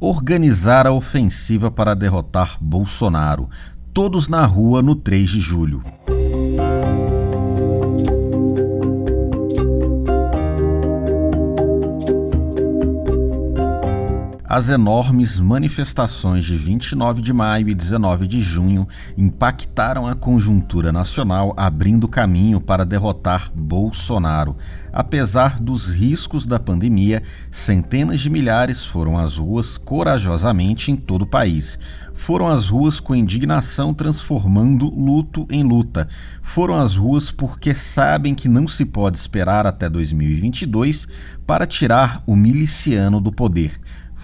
organizar a ofensiva para derrotar Bolsonaro. Todos na rua no 3 de julho. As enormes manifestações de 29 de maio e 19 de junho impactaram a conjuntura nacional, abrindo caminho para derrotar Bolsonaro. Apesar dos riscos da pandemia, centenas de milhares foram às ruas corajosamente em todo o país. Foram às ruas com indignação, transformando luto em luta. Foram às ruas porque sabem que não se pode esperar até 2022 para tirar o miliciano do poder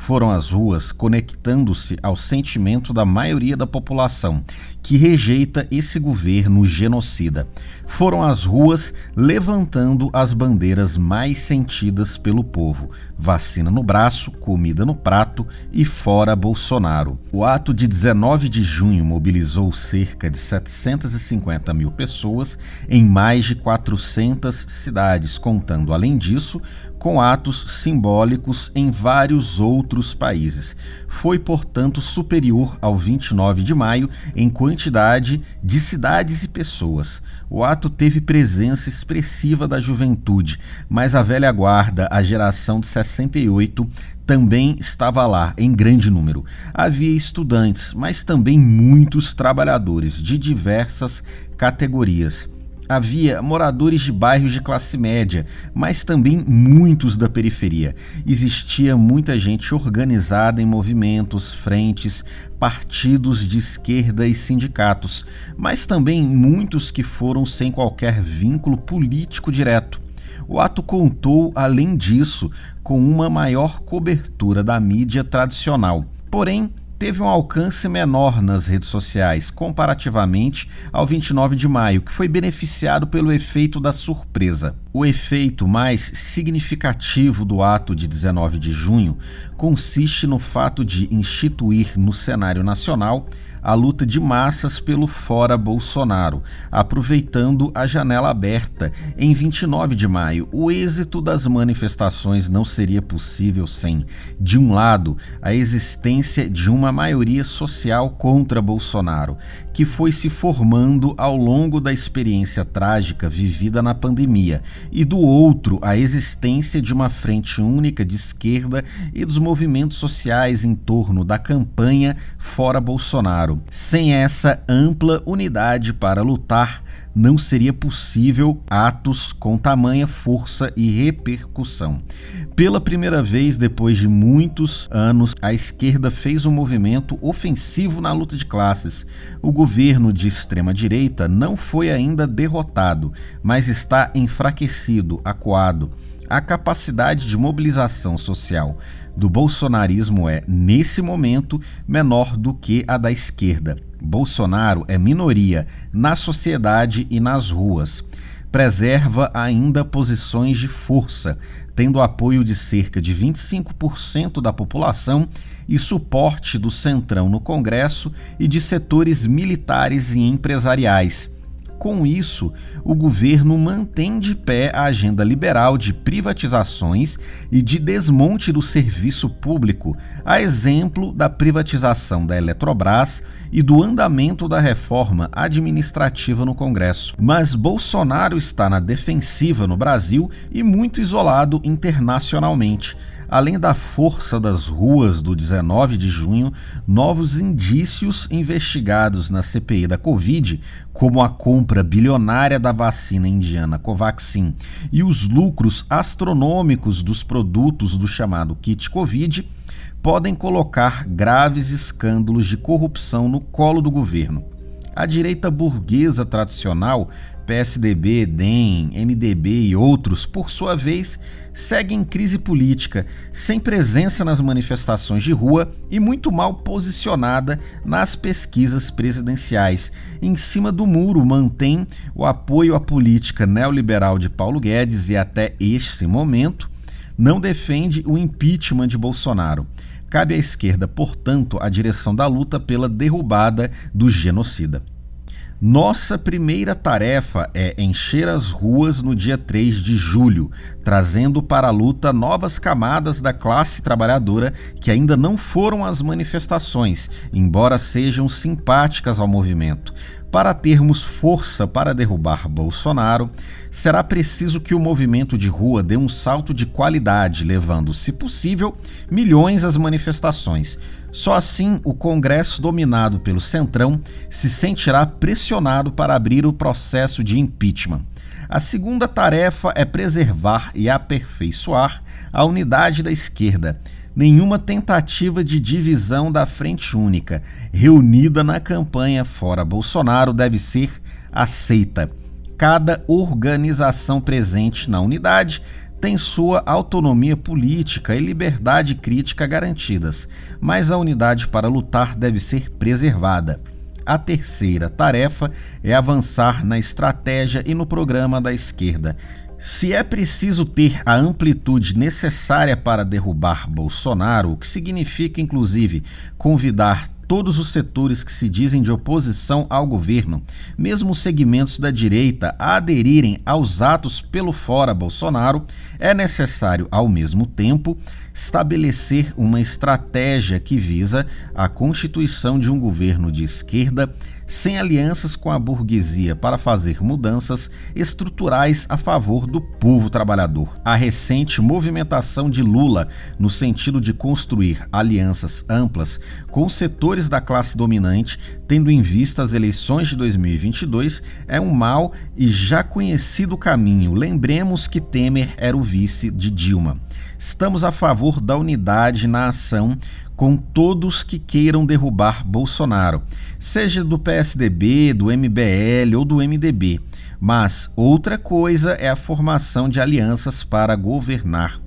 foram às ruas conectando-se ao sentimento da maioria da população, que rejeita esse governo genocida. Foram às ruas levantando as bandeiras mais sentidas pelo povo: vacina no braço, comida no prato e fora Bolsonaro. O ato de 19 de junho mobilizou cerca de 750 mil pessoas em mais de 400 cidades, contando, além disso, com atos simbólicos em vários outros países. Foi, portanto, superior ao 29 de maio em quantidade de cidades e pessoas. O ato teve presença expressiva da juventude, mas a velha guarda, a geração de 68, também estava lá em grande número. Havia estudantes, mas também muitos trabalhadores de diversas categorias. Havia moradores de bairros de classe média, mas também muitos da periferia. Existia muita gente organizada em movimentos, frentes, partidos de esquerda e sindicatos, mas também muitos que foram sem qualquer vínculo político direto. O ato contou, além disso, com uma maior cobertura da mídia tradicional. Porém, teve um alcance menor nas redes sociais, comparativamente ao 29 de maio, que foi beneficiado pelo efeito da surpresa. O efeito mais significativo do ato de 19 de junho consiste no fato de instituir no cenário nacional a luta de massas pelo fora Bolsonaro, aproveitando a janela aberta em 29 de maio. O êxito das manifestações não seria possível sem, de um lado, a existência de uma maioria social contra Bolsonaro, que foi se formando ao longo da experiência trágica vivida na pandemia, e do outro, a existência de uma frente única de esquerda e dos movimentos sociais em torno da campanha fora Bolsonaro. Sem essa ampla unidade para lutar, não seria possível atos com tamanha força e repercussão. Pela primeira vez depois de muitos anos, a esquerda fez um movimento ofensivo na luta de classes. O governo de extrema-direita não foi ainda derrotado, mas está enfraquecido, acuado. A capacidade de mobilização social do bolsonarismo é, nesse momento, menor do que a da esquerda. Bolsonaro é minoria na sociedade e nas ruas. Preserva ainda posições de força, tendo apoio de cerca de 25% da população e suporte do Centrão no Congresso e de setores militares e empresariais com isso, o governo mantém de pé a agenda liberal de privatizações e de desmonte do serviço público, a exemplo da privatização da Eletrobras e do andamento da reforma administrativa no Congresso. Mas Bolsonaro está na defensiva no Brasil e muito isolado internacionalmente Além da força das ruas do 19 de junho, novos indícios investigados na CPI da Covid, como a compra bilionária da vacina indiana Covaxin e os lucros astronômicos dos produtos do chamado kit Covid, podem colocar graves escândalos de corrupção no colo do governo. A direita burguesa tradicional PSDB, DEM, MDB e outros, por sua vez, seguem em crise política, sem presença nas manifestações de rua e muito mal posicionada nas pesquisas presidenciais. Em cima do muro, mantém o apoio à política neoliberal de Paulo Guedes e, até este momento, não defende o impeachment de Bolsonaro. Cabe à esquerda, portanto, a direção da luta pela derrubada do genocida. Nossa primeira tarefa é encher as ruas no dia 3 de julho, trazendo para a luta novas camadas da classe trabalhadora que ainda não foram às manifestações, embora sejam simpáticas ao movimento. Para termos força para derrubar Bolsonaro, será preciso que o movimento de rua dê um salto de qualidade, levando, se possível, milhões às manifestações. Só assim o Congresso, dominado pelo Centrão, se sentirá pressionado para abrir o processo de impeachment. A segunda tarefa é preservar e aperfeiçoar a unidade da esquerda. Nenhuma tentativa de divisão da Frente Única, reunida na campanha fora Bolsonaro, deve ser aceita. Cada organização presente na unidade tem sua autonomia política e liberdade crítica garantidas, mas a unidade para lutar deve ser preservada. A terceira tarefa é avançar na estratégia e no programa da esquerda. Se é preciso ter a amplitude necessária para derrubar Bolsonaro, o que significa inclusive convidar todos os setores que se dizem de oposição ao governo, mesmo os segmentos da direita, a aderirem aos atos pelo fora Bolsonaro, é necessário, ao mesmo tempo, estabelecer uma estratégia que visa a constituição de um governo de esquerda sem alianças com a burguesia para fazer mudanças estruturais a favor do povo trabalhador. A recente movimentação de Lula no sentido de construir alianças amplas com setores da classe dominante, tendo em vista as eleições de 2022, é um mau e já conhecido caminho. Lembremos que Temer era o vice de Dilma. Estamos a favor da unidade na ação com todos que queiram derrubar Bolsonaro, seja do PSDB, do MBL ou do MDB. Mas outra coisa é a formação de alianças para governar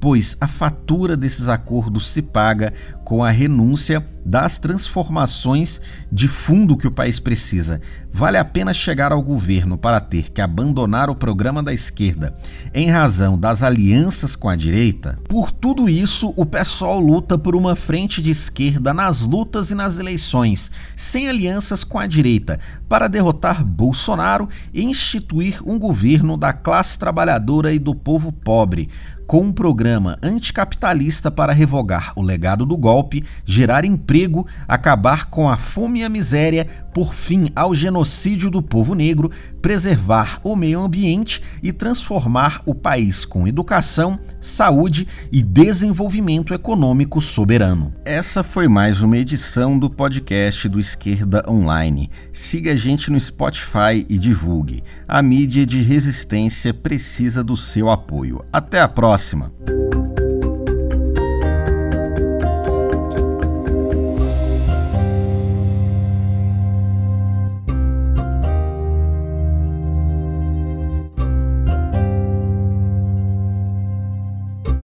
pois a fatura desses acordos se paga com a renúncia das transformações de fundo que o país precisa. Vale a pena chegar ao governo para ter que abandonar o programa da esquerda em razão das alianças com a direita? Por tudo isso, o PSOL luta por uma frente de esquerda nas lutas e nas eleições, sem alianças com a direita, para derrotar Bolsonaro e instituir um governo da classe trabalhadora e do povo pobre com um programa anticapitalista para revogar o legado do golpe, gerar emprego, acabar com a fome e a miséria, por fim ao genocídio do povo negro, preservar o meio ambiente e transformar o país com educação, saúde e desenvolvimento econômico soberano. Essa foi mais uma edição do podcast do Esquerda Online. Siga a gente no Spotify e divulgue. A mídia de resistência precisa do seu apoio. Até a próxima!